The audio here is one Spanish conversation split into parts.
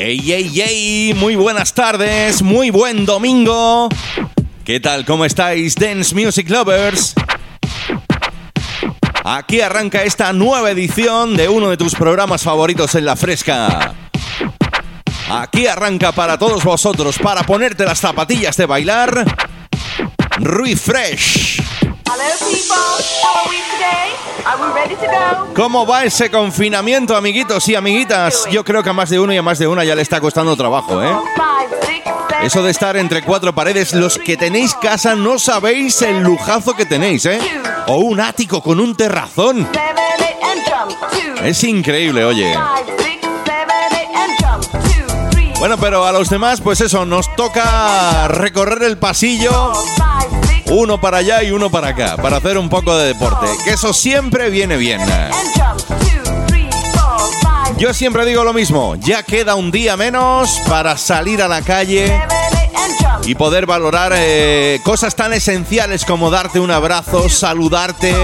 ¡Ey, ey, ey! Muy buenas tardes, muy buen domingo. ¿Qué tal? ¿Cómo estáis, Dance Music Lovers? Aquí arranca esta nueva edición de uno de tus programas favoritos en la fresca. Aquí arranca para todos vosotros, para ponerte las zapatillas de bailar. Refresh. ¿Cómo va ese confinamiento, amiguitos y amiguitas? Yo creo que a más de uno y a más de una ya le está costando trabajo, ¿eh? Eso de estar entre cuatro paredes, los que tenéis casa no sabéis el lujazo que tenéis, ¿eh? O un ático con un terrazón. Es increíble, oye. Bueno, pero a los demás, pues eso, nos toca recorrer el pasillo, uno para allá y uno para acá, para hacer un poco de deporte, que eso siempre viene bien. Yo siempre digo lo mismo, ya queda un día menos para salir a la calle y poder valorar eh, cosas tan esenciales como darte un abrazo, saludarte,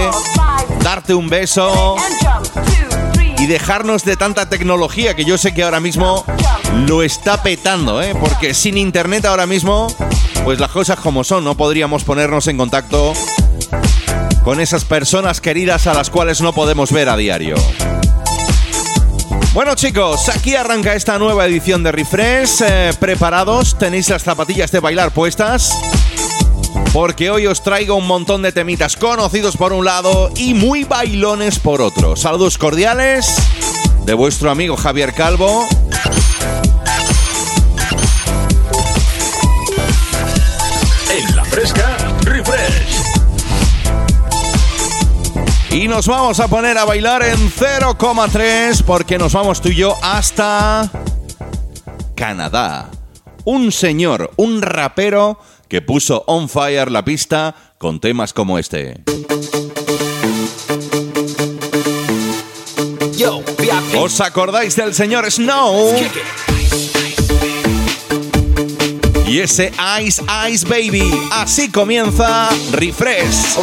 darte un beso y dejarnos de tanta tecnología que yo sé que ahora mismo lo está petando, ¿eh? Porque sin internet ahora mismo, pues las cosas como son, no podríamos ponernos en contacto con esas personas queridas a las cuales no podemos ver a diario. Bueno chicos, aquí arranca esta nueva edición de Refresh. Eh, ¿Preparados? ¿Tenéis las zapatillas de bailar puestas? Porque hoy os traigo un montón de temitas conocidos por un lado y muy bailones por otro. Saludos cordiales de vuestro amigo Javier Calvo. Y nos vamos a poner a bailar en 0,3 porque nos vamos tú y yo hasta Canadá. Un señor, un rapero que puso on fire la pista con temas como este. ¿Os acordáis del señor Snow? Y ese Ice Ice Baby. Así comienza Refresh.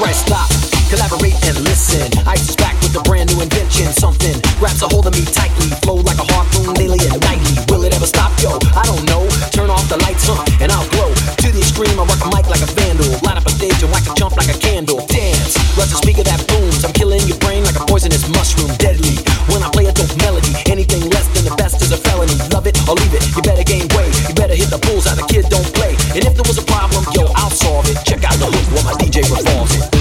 Collaborate and listen. Ice is back with a brand new invention. Something grabs a hold of me tightly. Flow like a harpoon daily and nightly. Will it ever stop? Yo, I don't know. Turn off the lights, huh? And I'll glow. To the extreme, I rock a mic like a vandal. Light up a stage and whack a jump like a candle. Dance. Rush a speaker that booms. I'm killing your brain like a poisonous mushroom. Deadly. When I play a dope melody, anything less than the best is a felony. Love it or leave it. You better gain weight. You better hit the bullseye. The kid don't play. And if there was a problem, yo, I'll solve it. Check out the hook while my DJ performs it.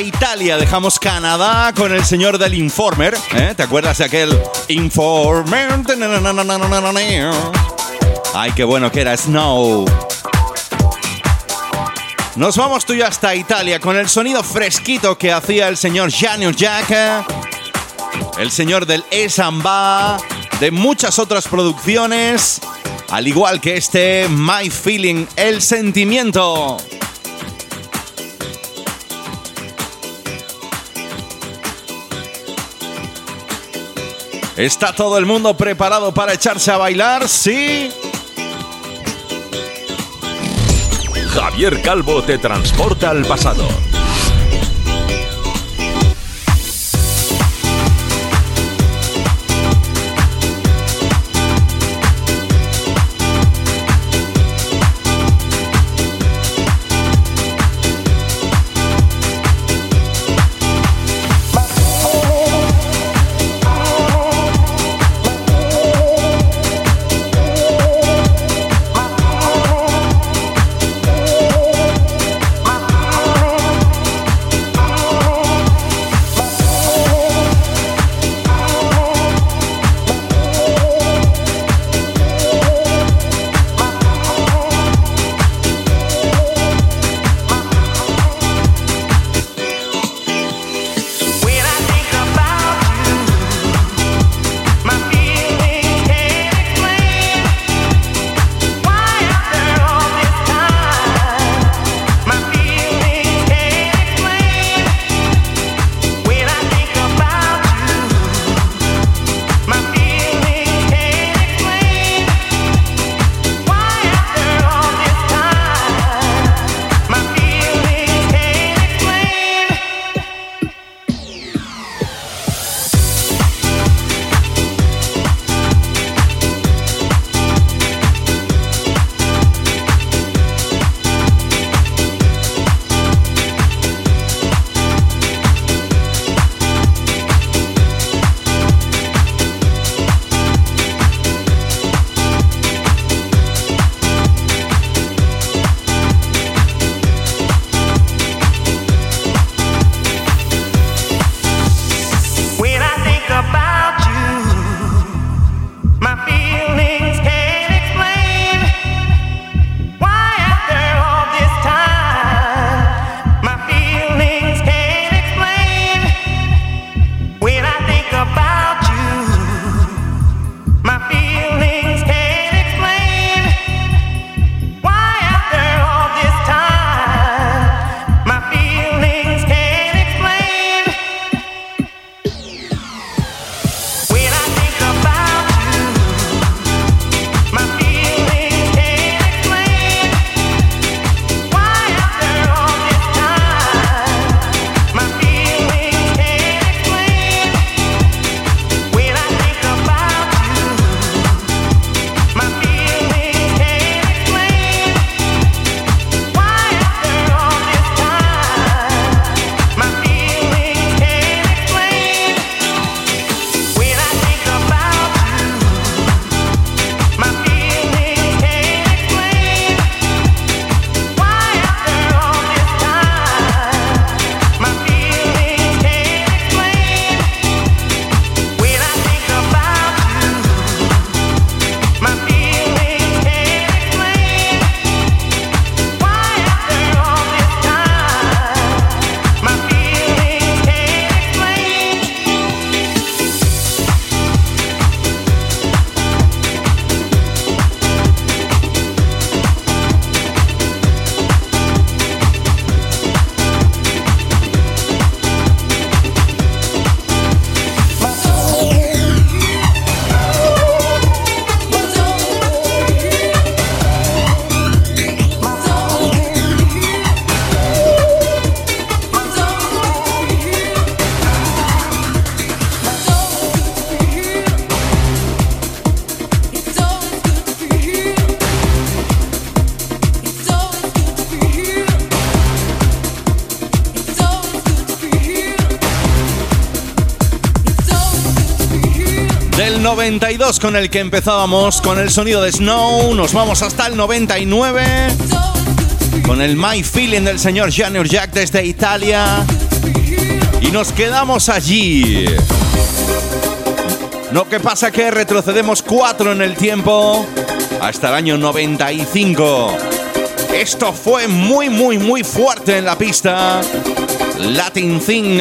Italia. Dejamos Canadá con el señor del Informer. ¿eh? ¿Te acuerdas de aquel Informer? Ay, qué bueno que era Snow. Nos vamos tú y hasta Italia con el sonido fresquito que hacía el señor Janus Jack. El señor del Esamba de muchas otras producciones, al igual que este My Feeling, el sentimiento. ¿Está todo el mundo preparado para echarse a bailar? Sí. Javier Calvo te transporta al pasado 92 con el que empezábamos con el sonido de Snow. Nos vamos hasta el 99 con el My Feeling del señor Junior Jack desde Italia. Y nos quedamos allí. No que pasa que retrocedemos 4 en el tiempo hasta el año 95. Esto fue muy, muy, muy fuerte en la pista. Latin Thing.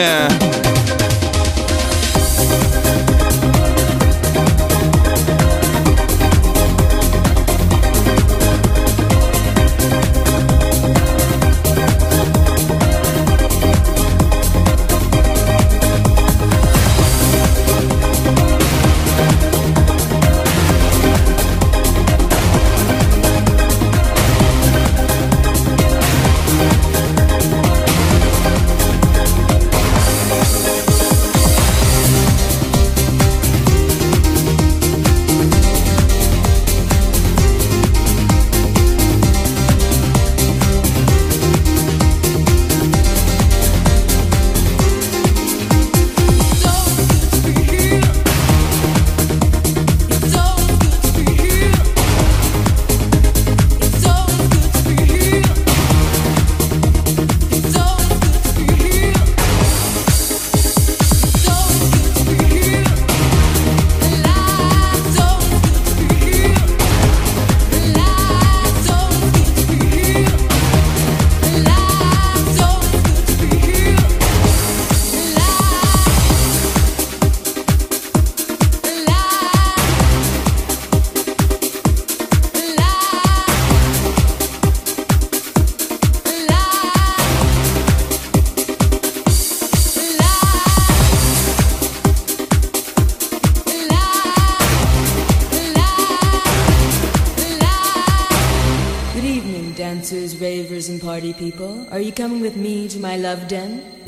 My love den?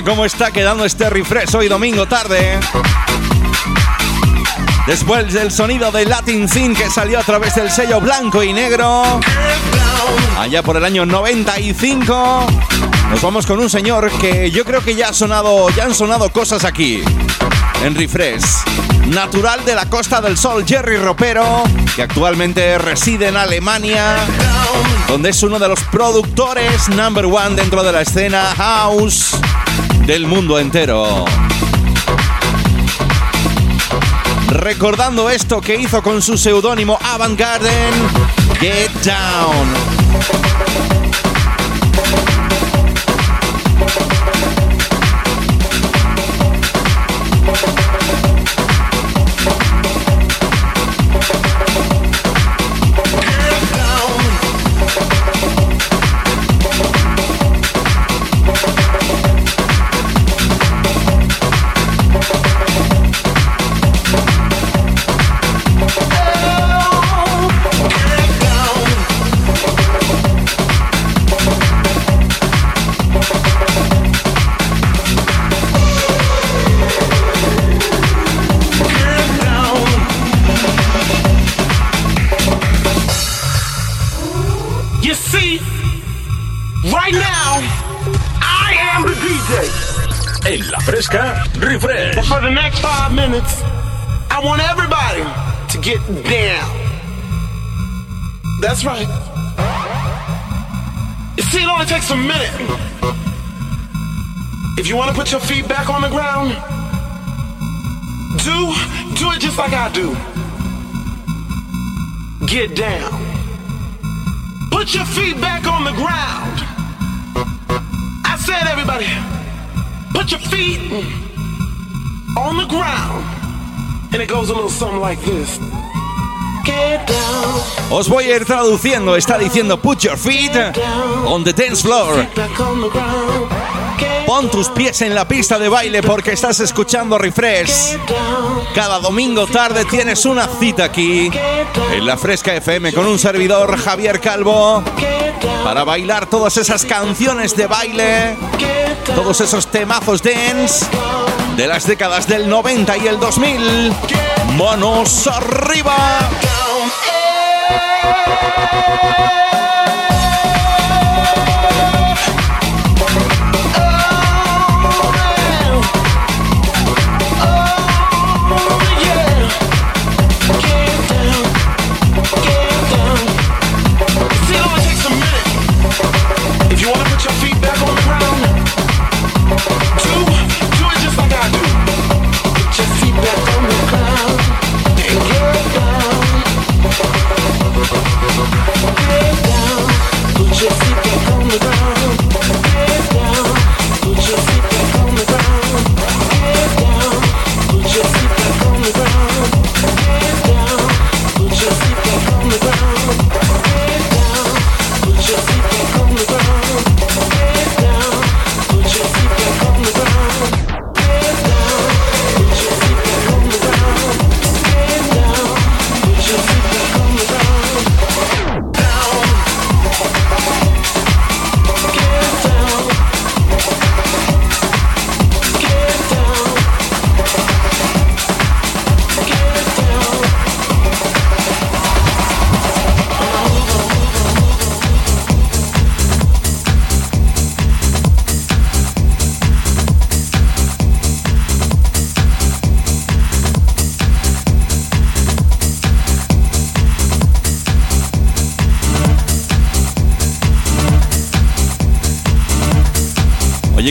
Mía, cómo está quedando este refresh hoy domingo tarde. Después del sonido de Latin Sin que salió a través del sello blanco y negro. Allá por el año 95. Nos vamos con un señor que yo creo que ya ha sonado, ya han sonado cosas aquí. En refresh. Natural de la Costa del Sol, Jerry Ropero, que actualmente reside en Alemania, donde es uno de los productores number one dentro de la escena house del mundo entero. Recordando esto que hizo con su seudónimo Avant Garden, Get Down. Get down. That's right. You see, it only takes a minute. If you want to put your feet back on the ground, do do it just like I do. Get down. Put your feet back on the ground. I said, everybody, put your feet on the ground. And it goes a little something like this. Os voy a ir traduciendo. Está diciendo put your feet on the dance floor. Pon tus pies en la pista de baile porque estás escuchando Refresh. Cada domingo tarde tienes una cita aquí en la Fresca FM con un servidor Javier Calvo para bailar todas esas canciones de baile, todos esos temazos dance de las décadas del 90 y el 2000. Manos arriba.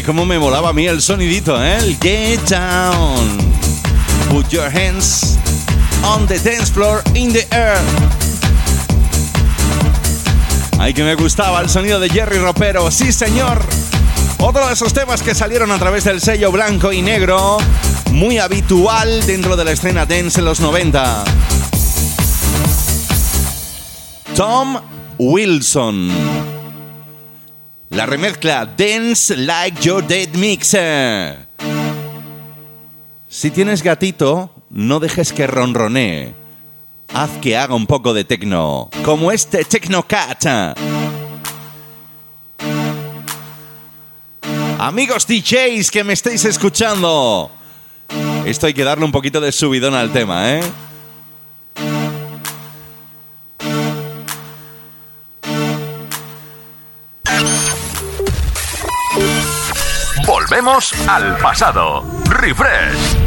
Cómo me molaba a mí el sonidito, ¿eh? El Get Down. Put your hands on the dance floor in the air. Ay, que me gustaba el sonido de Jerry Ropero. Sí, señor. Otro de esos temas que salieron a través del sello blanco y negro, muy habitual dentro de la escena dance en los 90. Tom Wilson. La remezcla Dance Like Your Dead Mixer. Si tienes gatito, no dejes que ronronee. Haz que haga un poco de tecno, como este Techno Cat. Amigos DJs que me estáis escuchando, esto hay que darle un poquito de subidón al tema, ¿eh? Volvemos al pasado. Refresh.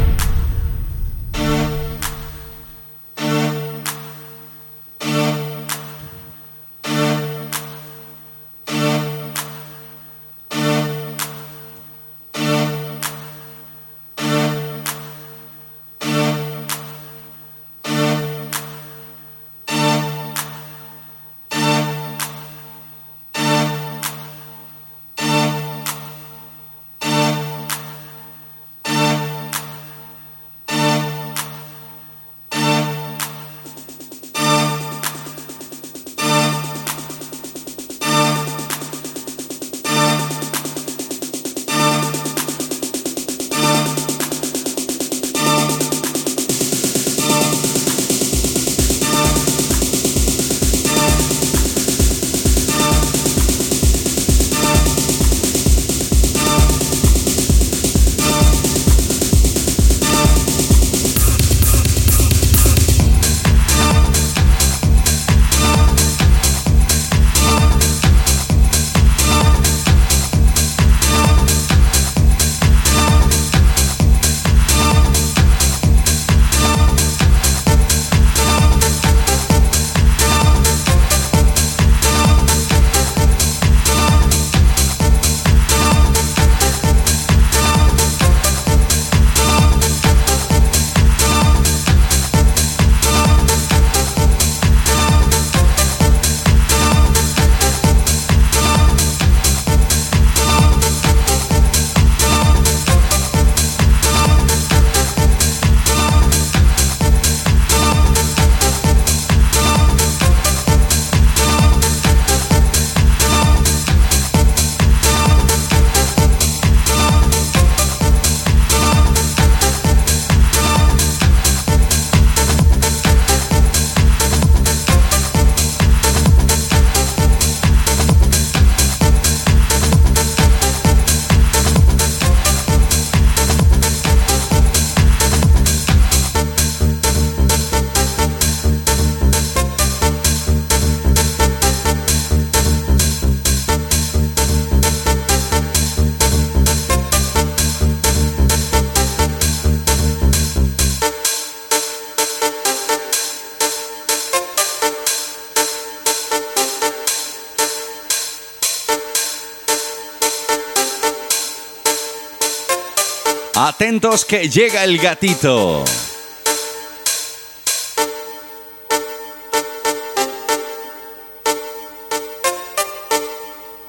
Atentos que llega el gatito.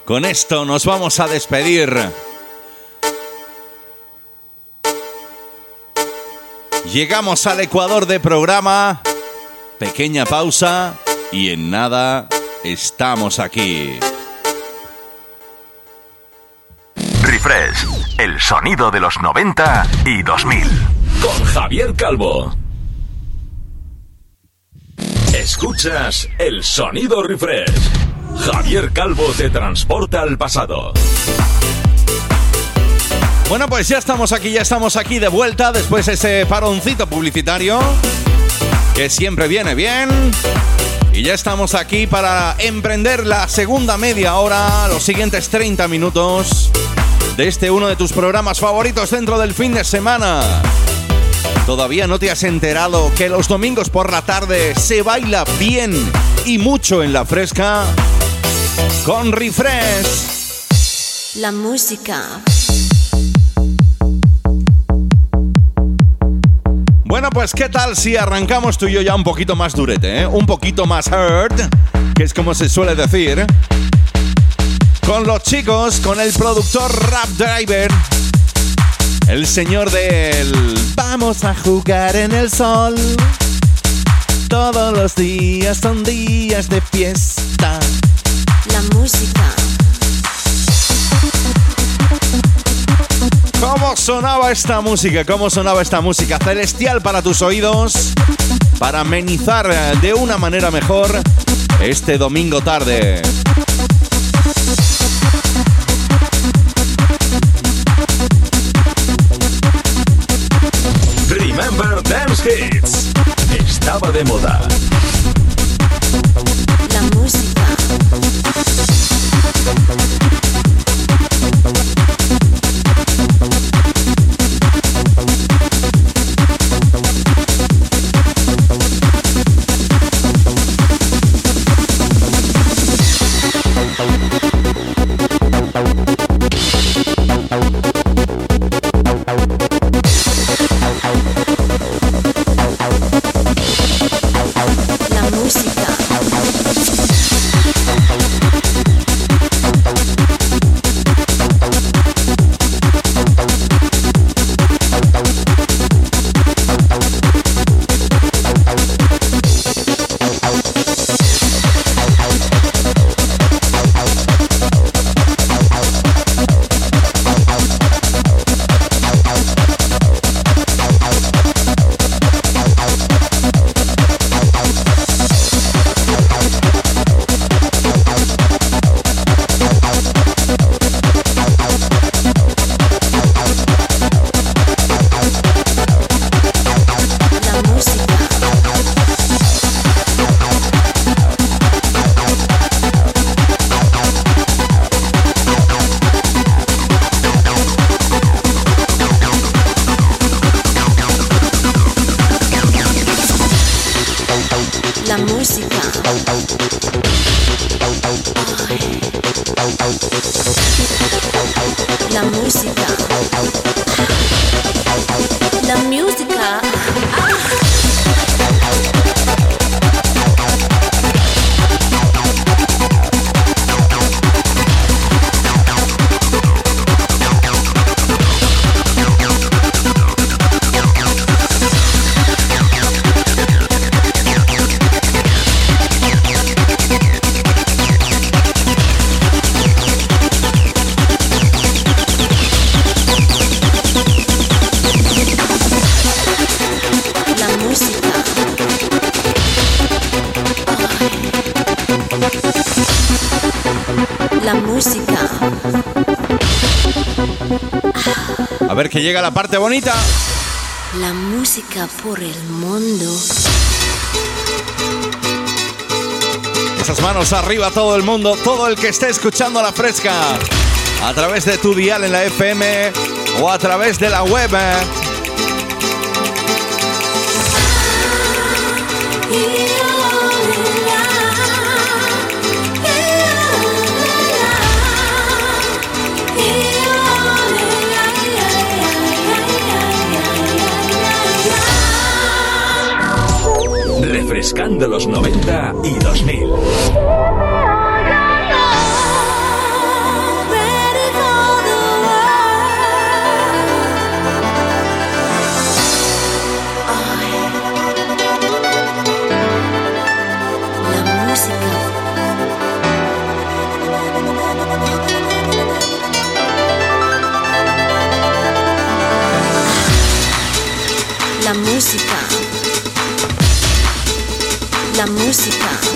Con esto nos vamos a despedir. Llegamos al Ecuador de programa. Pequeña pausa y en nada estamos aquí. Refresh, el sonido de los 90 y 2000. Con Javier Calvo. Escuchas el sonido refresh. Javier Calvo te transporta al pasado. Bueno, pues ya estamos aquí, ya estamos aquí de vuelta después de ese paroncito publicitario que siempre viene bien. Y ya estamos aquí para emprender la segunda media hora, los siguientes 30 minutos de este uno de tus programas favoritos dentro del fin de semana. ¿Todavía no te has enterado que los domingos por la tarde se baila bien y mucho en la fresca? Con Refresh. La música Bueno, pues ¿qué tal si arrancamos tú y yo ya un poquito más durete, ¿eh? un poquito más hard, que es como se suele decir, con los chicos, con el productor Rap Driver, el señor del Vamos a jugar en el sol. Todos los días son días de fiesta. La música ¿Cómo sonaba esta música? ¿Cómo sonaba esta música? Celestial para tus oídos, para amenizar de una manera mejor este domingo tarde. Remember Dance Hits. Estaba de moda. música. Llega la parte bonita. La música por el mundo. Esas manos arriba todo el mundo, todo el que esté escuchando la fresca. A través de tu dial en la FM o a través de la web. Escándalos 90 y 2000. música.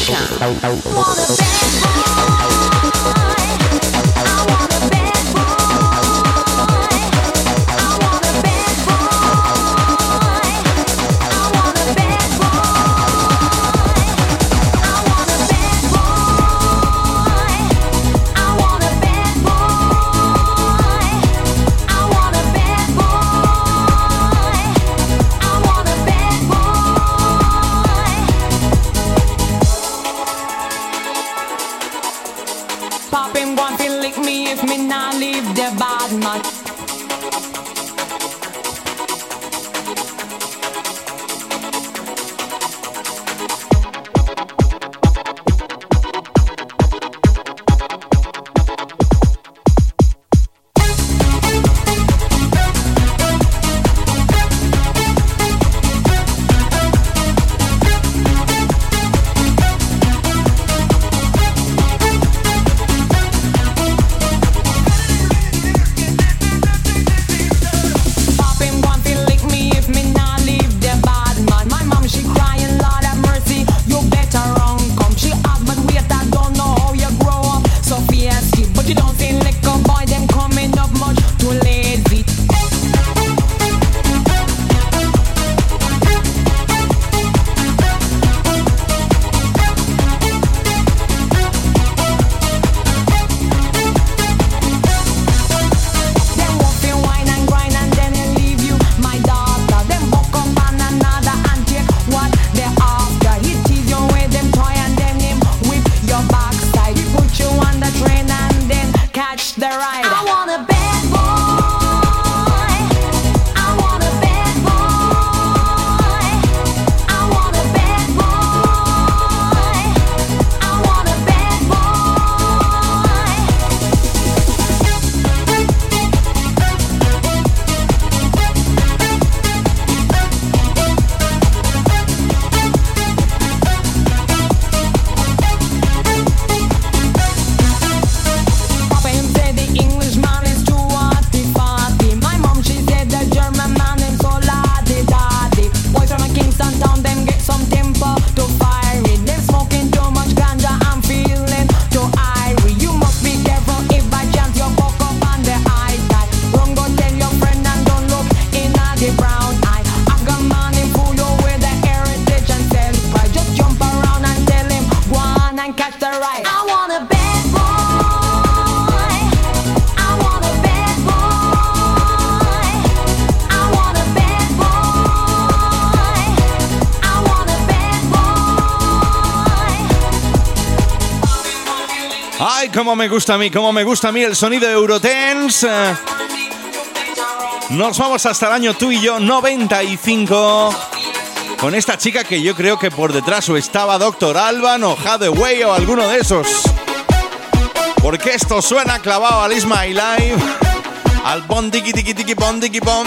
小的羊儿都 Ay, cómo me gusta a mí, cómo me gusta a mí el sonido de Eurotens. Nos vamos hasta el año tú y yo, 95. Con esta chica que yo creo que por detrás o estaba Doctor Alban o Hathaway o alguno de esos. Porque esto suena clavado al Is My Life, al bon tiki tiki tiki bon tiki bon.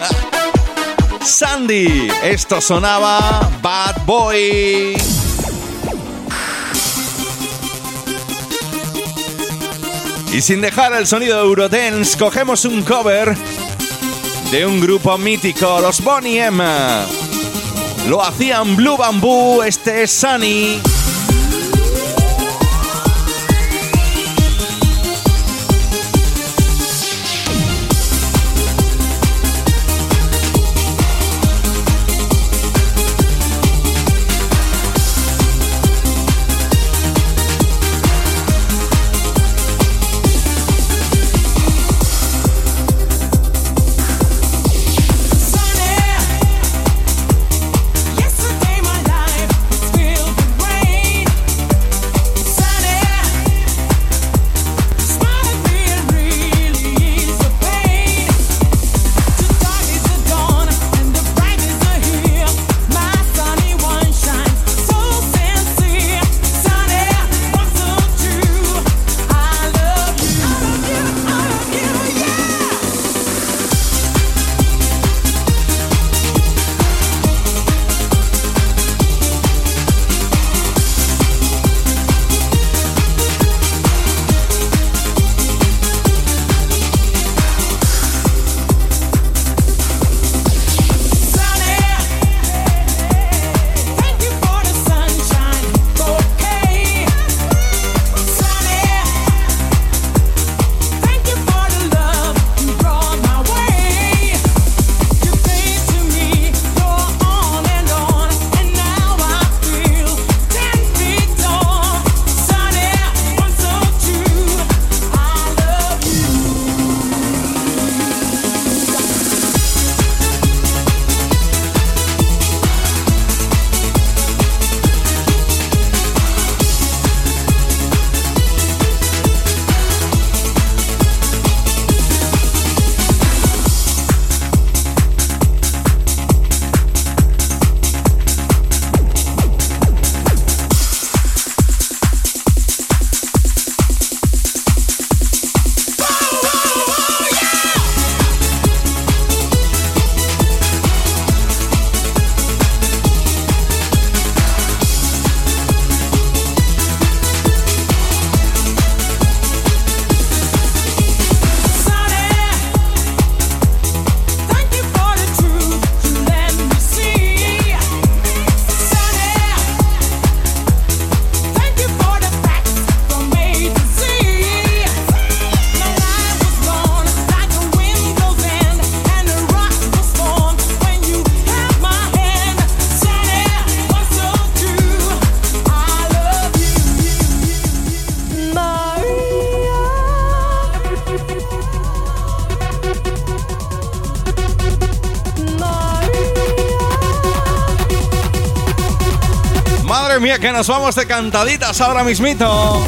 Sandy, esto sonaba Bad Boy. Y sin dejar el sonido de Eurodance, cogemos un cover de un grupo mítico, los Bonnie M. Lo hacían Blue Bamboo, este es Sunny. Nos vamos de cantaditas ahora mismito.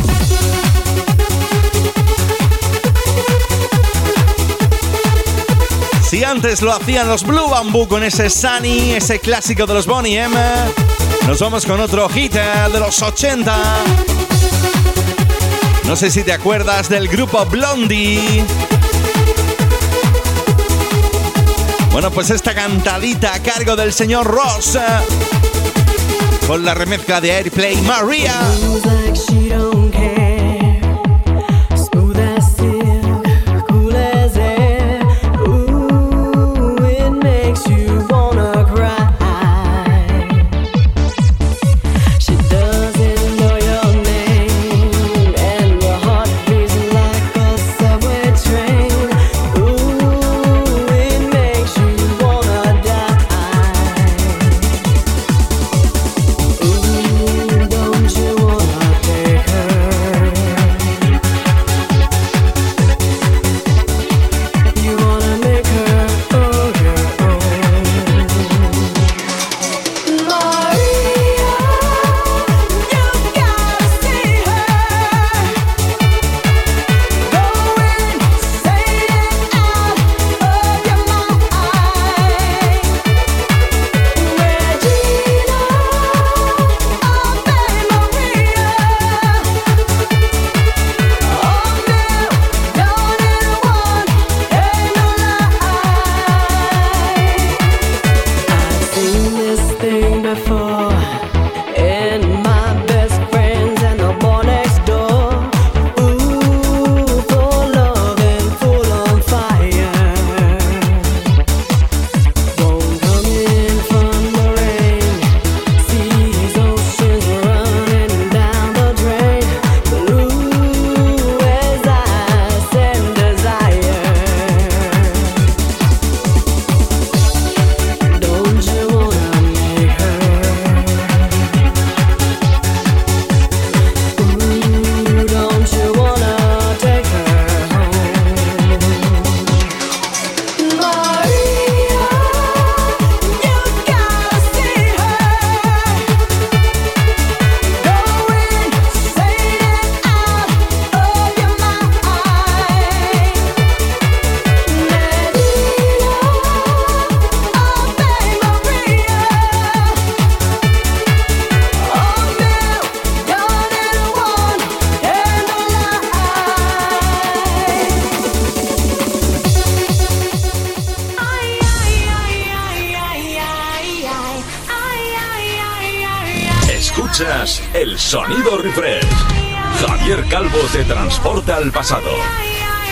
Si antes lo hacían los Blue Bamboo con ese Sunny, ese clásico de los Bonnie M, nos vamos con otro hit de los 80. No sé si te acuerdas del grupo Blondie. Bueno, pues esta cantadita a cargo del señor Ross con la remezcla de Airplay Maria.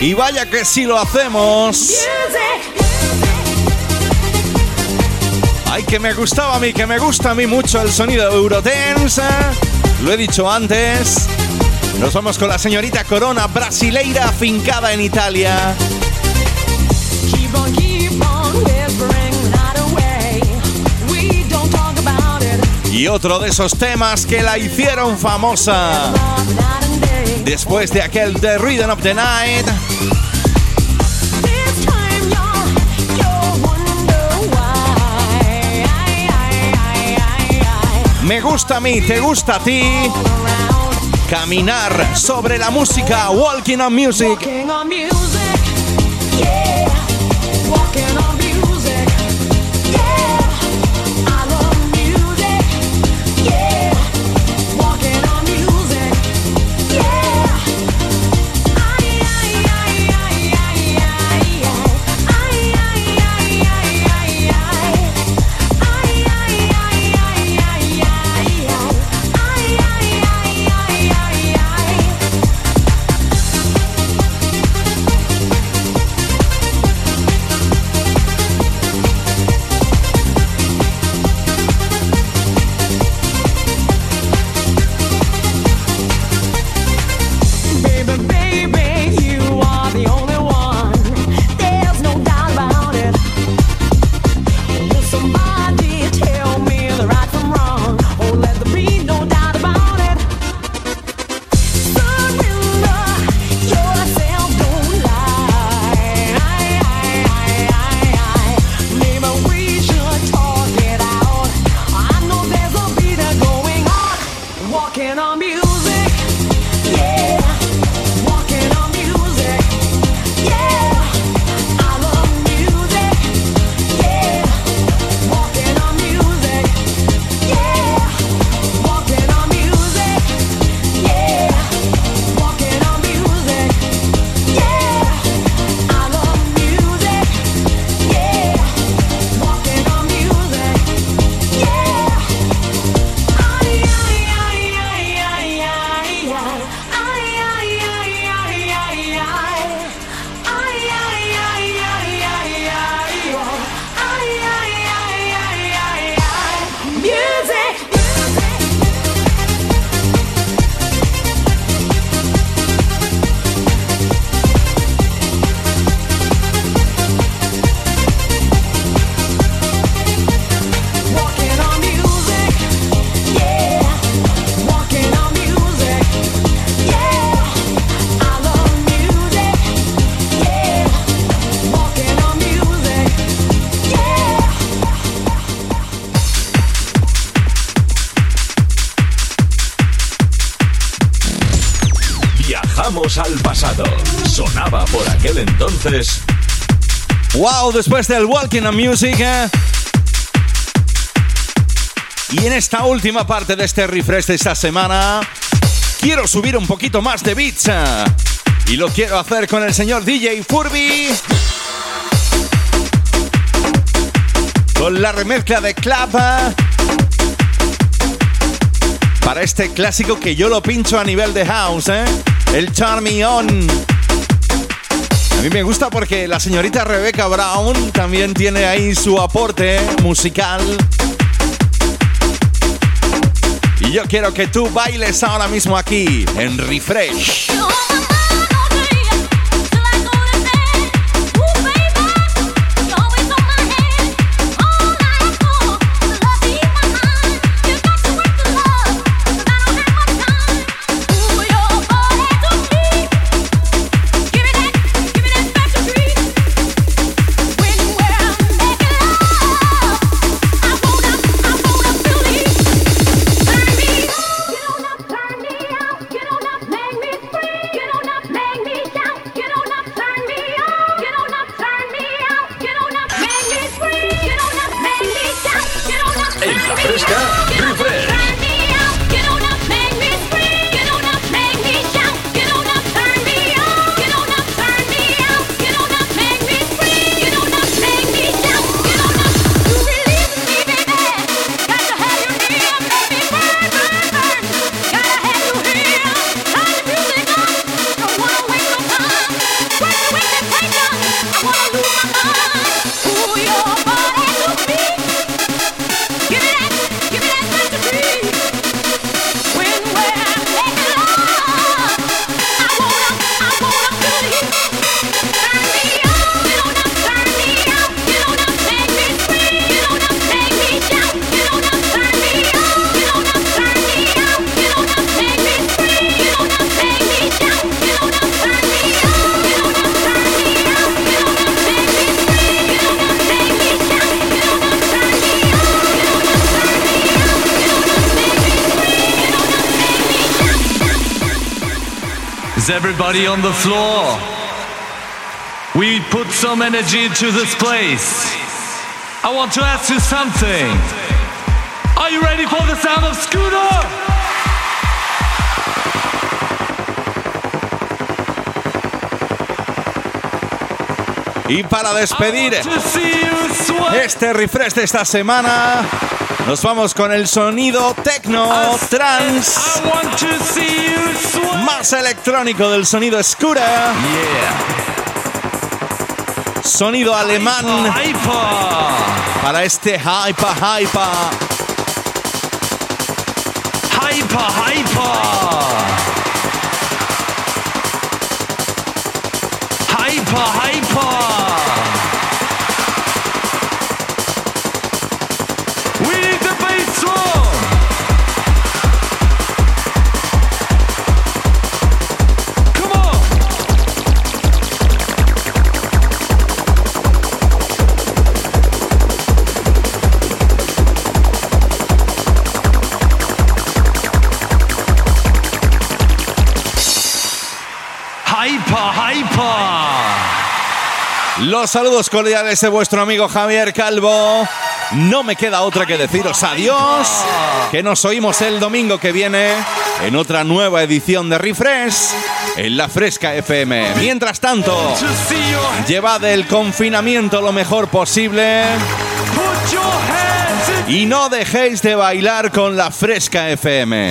Y vaya que si lo hacemos. Ay, que me gustaba a mí, que me gusta a mí mucho el sonido de Eurodance. Lo he dicho antes. Nos vamos con la señorita Corona, brasileira afincada en Italia. Y otro de esos temas que la hicieron famosa. Después de aquel The Rhythm of the Night. Me gusta a mí, te gusta a ti. Caminar sobre la música, Walking on Music. Después del Walking on Music. eh. Y en esta última parte de este refresh de esta semana, quiero subir un poquito más de beats. eh. Y lo quiero hacer con el señor DJ Furby. Con la remezcla de Club. eh. Para este clásico que yo lo pincho a nivel de house, ¿eh? El Me On. A mí me gusta porque la señorita Rebecca Brown también tiene ahí su aporte musical. Y yo quiero que tú bailes ahora mismo aquí en Refresh. Everybody on the floor? We put some energy into this place. I want to ask you something. Are you ready for the sound of Scooter? Y para despedir este refresh de esta semana, nos vamos con el sonido techno trans más electrónico del sonido Scooter. Sonido alemán para este hyper hyper. Hyper hyper. Hyper hyper. Saludos cordiales de vuestro amigo Javier Calvo. No me queda otra que deciros adiós, que nos oímos el domingo que viene en otra nueva edición de Refresh en la Fresca FM. Mientras tanto, llevad el confinamiento lo mejor posible y no dejéis de bailar con la Fresca FM.